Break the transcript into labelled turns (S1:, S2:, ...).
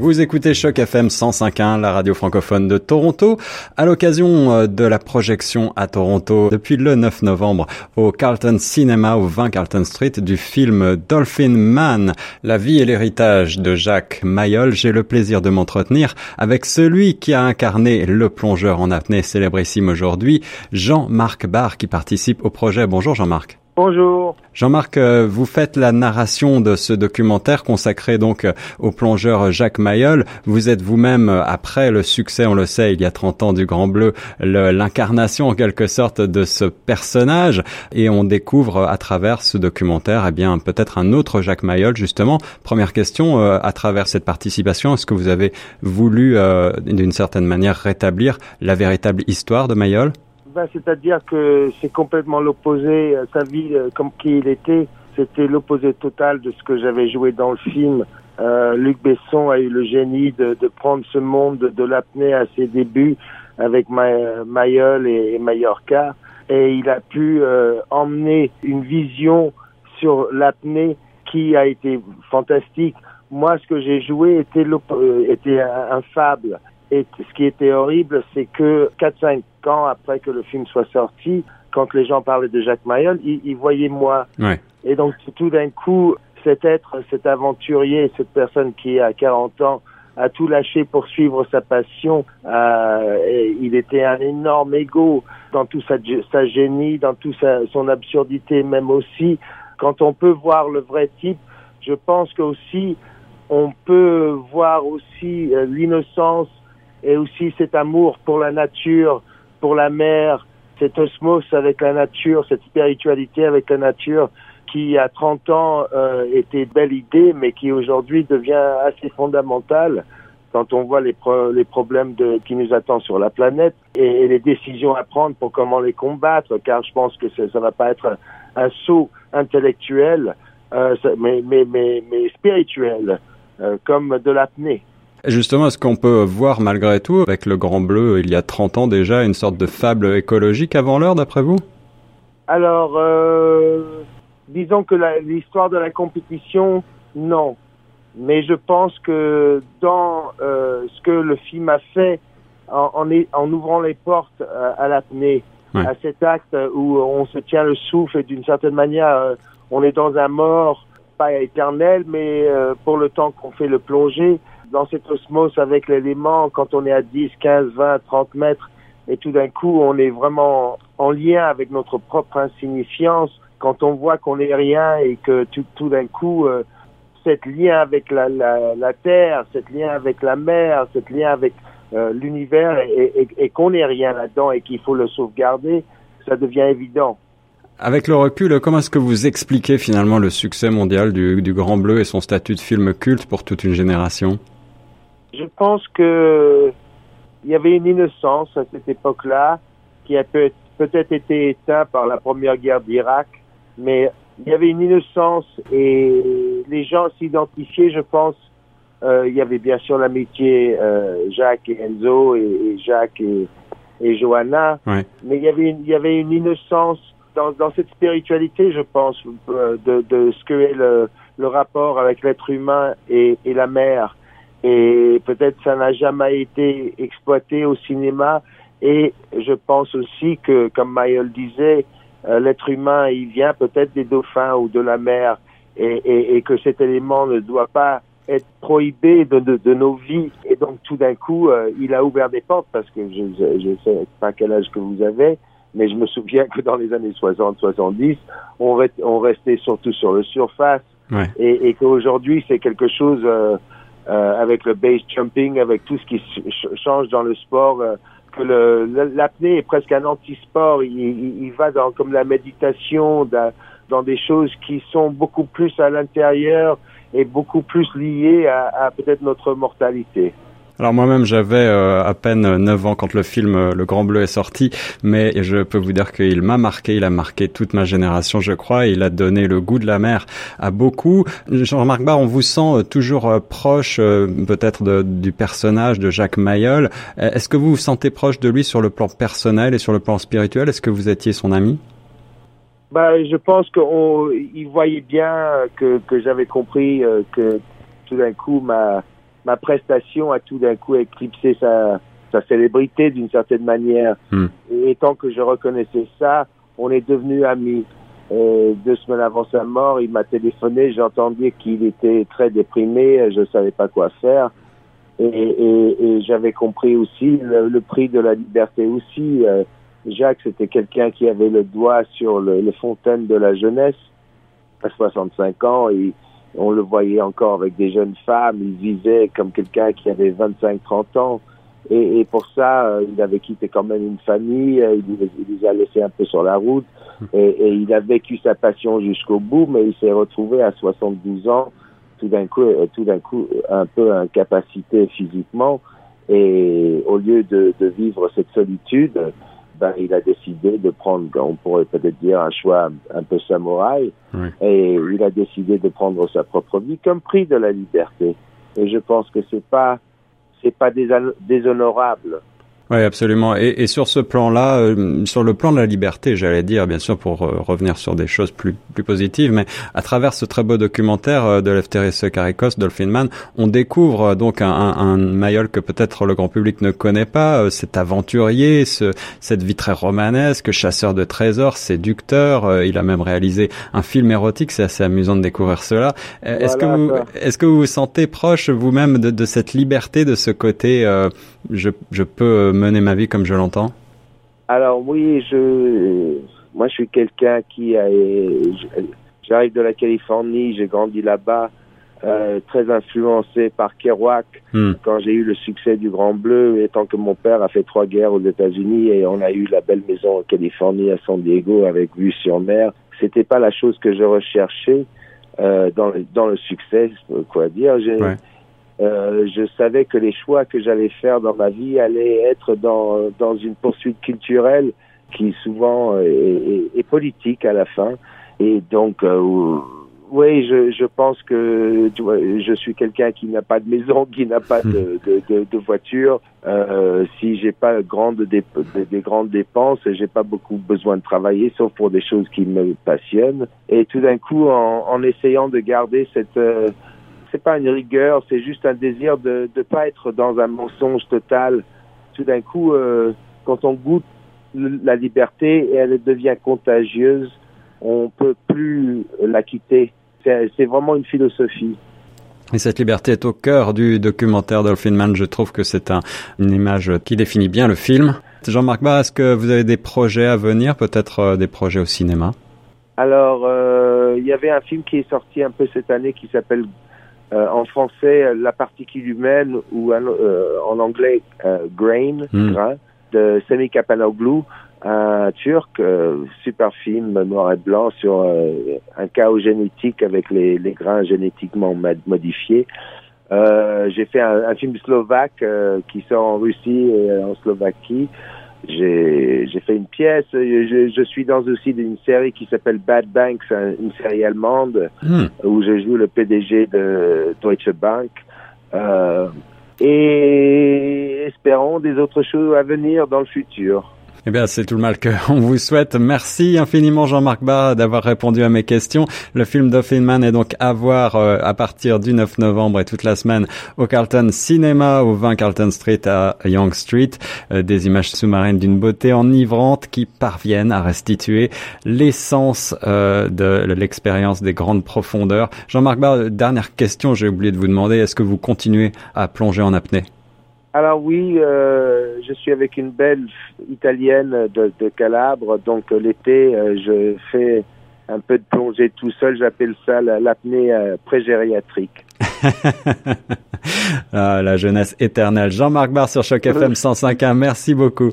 S1: Vous écoutez Choc FM 105.1, la radio francophone de Toronto, à l'occasion euh, de la projection à Toronto depuis le 9 novembre au Carlton Cinema au 20 Carlton Street du film Dolphin Man, la vie et l'héritage de Jacques Mayol. J'ai le plaisir de m'entretenir avec celui qui a incarné le plongeur en apnée célébrissime aujourd'hui, Jean-Marc Barr, qui participe au projet. Bonjour Jean-Marc.
S2: Bonjour.
S1: Jean-Marc, euh, vous faites la narration de ce documentaire consacré donc euh, au plongeur Jacques Mayol. Vous êtes vous-même, euh, après le succès, on le sait, il y a 30 ans du Grand Bleu, l'incarnation en quelque sorte de ce personnage. Et on découvre à travers ce documentaire, eh bien, peut-être un autre Jacques Mayol, justement. Première question, à travers cette participation, est-ce que vous avez voulu, d'une certaine manière, rétablir la véritable histoire de Mayol?
S2: Ben, C'est-à-dire que c'est complètement l'opposé. Euh, sa vie, euh, comme qui il était, c'était l'opposé total de ce que j'avais joué dans le film. Euh, Luc Besson a eu le génie de, de prendre ce monde de, l'apnée à ses débuts avec Mayol et, Mallorca. Et il a pu euh, emmener une vision sur l'apnée qui a été fantastique. Moi, ce que j'ai joué était, était un, un fable. Et ce qui était horrible, c'est que 4-5 ans après que le film soit sorti, quand les gens parlaient de Jacques Mayol, ils, voyaient moi.
S1: Ouais.
S2: Et donc tout d'un coup, cet être, cet aventurier, cette personne qui a 40 ans, a tout lâché pour suivre sa passion. Euh, il était un énorme ego dans tout sa, sa génie, dans toute son absurdité même aussi. Quand on peut voir le vrai type, je pense qu'aussi on peut voir aussi euh, l'innocence et aussi cet amour pour la nature, pour la mer, cet osmose avec la nature, cette spiritualité avec la nature qui à 30 ans euh, était belle idée, mais qui aujourd'hui devient assez fondamentale quand on voit les, les problèmes de, qui nous attendent sur la planète et, les décisions à prendre pour comment les combattre, car je pense que ça ne va pas être un, saut intellectuel, euh, mais, mais, mais, mais spirituel, euh, comme de l'apnée.
S1: Justement, est-ce qu'on peut voir malgré tout, avec le Grand Bleu, il y a 30 ans déjà, une sorte de fable écologique avant l'heure, d'après vous?
S2: Alors, euh, disons que l'histoire de la compétition, non. Mais je pense que dans euh, ce que le film a fait en, en, en ouvrant les portes euh, à, l'apnée, à cet acte où on se tient le souffle et d'une certaine manière, on est dans un mort, pas éternel, mais pour le temps qu'on fait le plongée, dans cette osmose avec l'élément, quand on est à 10, 15, 20, 30 mètres, et tout d'un coup, on est vraiment en lien avec notre propre insignifiance, quand on voit qu'on n'est rien et que tout, d'un coup, euh, cette lien avec la, la, terre, cette lien avec la mer, cette lien avec euh, l'univers et, qu'on n'est rien là-dedans et qu'il faut le sauvegarder, ça devient évident.
S1: Avec le recul, comment est-ce que vous expliquez finalement le succès mondial du Grand Bleu et son statut de film culte pour toute une génération?
S2: Je pense que il y avait une innocence à cette époque-là qui a peut-être été éteinte par la première guerre d'Irak, mais il y avait une innocence et les gens s'identifiaient, je pense. Euh, il y avait bien sûr l'amitié euh, Jacques et Enzo et, Jacques et, et Johanna,
S1: mais
S2: il y avait une, il y avait une innocence dans, dans cette spiritualité, je pense, euh, de, de ce que est le, le rapport avec l'être humain et, et la mer et peut-être ça n'a jamais été exploité au cinéma. Et je pense aussi que, comme Mayol disait, euh, l'être humain, il vient peut-être des dauphins ou de la mer, et, et, et, que cet élément ne doit pas être prohibé de, de, de nos vies. Et donc, tout d'un coup, euh, il a ouvert des portes, parce que je ne sais pas quel âge que vous avez, mais je me souviens que dans les années 60-70, on, on restait surtout sur le surface,
S1: ouais.
S2: et, et qu'aujourd'hui, c'est quelque chose... Euh, euh, avec le base jumping, avec tout ce qui change dans le sport, euh, que l'apnée est presque un anti-sport. Il, il, il, va dans comme la méditation, dans, dans des choses qui sont beaucoup plus à l'intérieur et beaucoup plus liées à, à peut-être notre mortalité.
S1: Alors moi-même, j'avais euh, à peine 9 ans quand le film euh, Le Grand Bleu est sorti, mais je peux vous dire qu'il m'a marqué, il a marqué toute ma génération, je crois, il a donné le goût de la mer à beaucoup. Jean-Marc Barr, on vous sent euh, toujours proche peut-être du personnage de Jacques Mayol. Est-ce que vous vous sentez proche de lui sur le plan personnel et sur le plan spirituel? Est-ce que vous étiez son ami?
S2: Bah, je pense qu'il voyait bien que, que j'avais compris que tout d'un coup ma ma prestation a tout d'un coup éclipsé sa, sa célébrité d'une certaine manière.
S1: Hmm.
S2: Et tant que je reconnaissais ça, on est devenus amis. Et deux semaines avant sa mort, il m'a téléphoné, j'ai entendu qu'il était très déprimé, je ne savais pas quoi faire. Et, et, et j'avais compris aussi le, le, prix de la liberté aussi. Euh, Jacques, c'était quelqu'un qui avait le doigt sur le, les fontaines de la jeunesse. À 65 ans, et on le voyait encore avec des jeunes femmes. Il vivait comme quelqu'un qui avait 25-30 ans. Et, et, pour ça, euh, il avait quitté quand même une famille, euh, il, les a laissés un peu sur la route, et, et il a vécu sa passion jusqu'au bout, mais il s'est retrouvé à 72 ans, tout d'un coup, euh, tout d'un coup, un peu incapacité physiquement, et au lieu de, de vivre cette solitude, ben, il a décidé de prendre, on pourrait peut-être dire, un choix un peu samouraï,
S1: Oui.
S2: et il a décidé de prendre sa propre vie comme prix de la liberté. Et je pense que c'est pas c'est pas déshon- déshonorable.
S1: Oui, absolument. Et, et sur ce plan-là, euh, sur le plan de la liberté, j'allais dire, bien sûr, pour euh, revenir sur des choses plus, plus positives, mais à travers ce très beau documentaire euh, de Lefteris Karikos, Dolphin Man, on découvre euh, donc un, un, un Mayol que peut-être le grand public ne connaît pas, euh, cet aventurier, ce, cette vie très romanesque, chasseur de trésors, séducteur. euh, il a même réalisé un film érotique, c'est assez amusant de découvrir cela. Est-ce que vous, est-ce que vous vous sentez proche vous-même de, de cette liberté, de ce côté, euh, je, je peux mener ma vie comme je l'entends?
S2: Alors oui, je moi je suis quelqu'un qui a j'arrive de la Californie, j'ai grandi là-bas, euh, très influencé par Kerouac.
S1: Hmm.
S2: Quand j'ai eu le succès du Grand Bleu, étant que mon père a fait trois guerres aux États-Unis et on a eu la belle maison en Californie à San Diego avec vue sur mer, c'était pas la chose que je recherchais euh, dans le, dans le succès, quoi dire. J'ai-
S1: Ouais.
S2: Euh, je savais que les choix que j'allais faire dans ma vie allaient être dans, dans une poursuite culturelle qui souvent est, est- est politique à la fin. Et donc, euh, oui, je, je pense que tu vois, je suis quelqu'un qui n'a pas de maison, qui n'a pas de, de, de, de voiture. Euh, si j'ai pas grande des, des grandes dépenses, j'ai pas beaucoup besoin de travailler, sauf pour des choses qui me passionnent. Et tout d'un coup, en, en essayant de garder cette euh, c'est pas une rigueur, c'est juste un désir de ne pas être dans un mensonge total. Tout d'un coup, euh, quand on goûte la liberté et elle devient contagieuse, on peut plus la quitter. C'est vraiment une philosophie.
S1: Et cette liberté est au cœur du documentaire Dolphin Man. Je trouve que c'est un, une image qui définit bien le film. Jean-Marc Barr, est-ce que vous avez des projets à venir, peut-être euh, des projets au cinéma?
S2: Alors, euh, il y avait un film qui est sorti un peu cette année qui s'appelle euh, en français La particule humaine ou euh, en anglais euh, Grain,
S1: Mm.
S2: grain, de Semi Kapanoglu, un turc, euh, super film noir et blanc sur euh, un chaos génétique avec les, les grains génétiquement modifiés. Euh, j'ai fait un, un film slovaque euh, qui sort en Russie et en Slovaquie. J'ai fait une pièce. Je, je suis dans aussi une série qui s'appelle Bad Banks, un- une série allemande
S1: Hmm.
S2: où je joue le PDG de Deutsche Bank. Euh, et espérons des autres choses à venir dans le futur.
S1: Eh bien, c'est tout le mal qu'on vous souhaite. Merci infiniment Jean-Marc Barr d'avoir répondu à mes questions. Le film Dolphin Man est donc à voir euh, à partir du 9 novembre et toute la semaine au Carlton Cinema, au 20 Carlton Street à Young Street. Euh, des images sous-marines d'une beauté enivrante qui parviennent à restituer l'essence euh, de l'expérience des grandes profondeurs. Jean-Marc Barr, dernière question, j'ai oublié de vous demander, est-ce que vous continuez à plonger en apnée?
S2: Alors oui, euh, je suis avec une belle italienne de, de Calabre, donc l'été, euh, je fais un peu de plongée tout seul, j'appelle ça la- l'apnée euh, pré-gériatrique.
S1: ah, la jeunesse éternelle. Jean-Marc Barr sur Choc FM 105.1, merci beaucoup.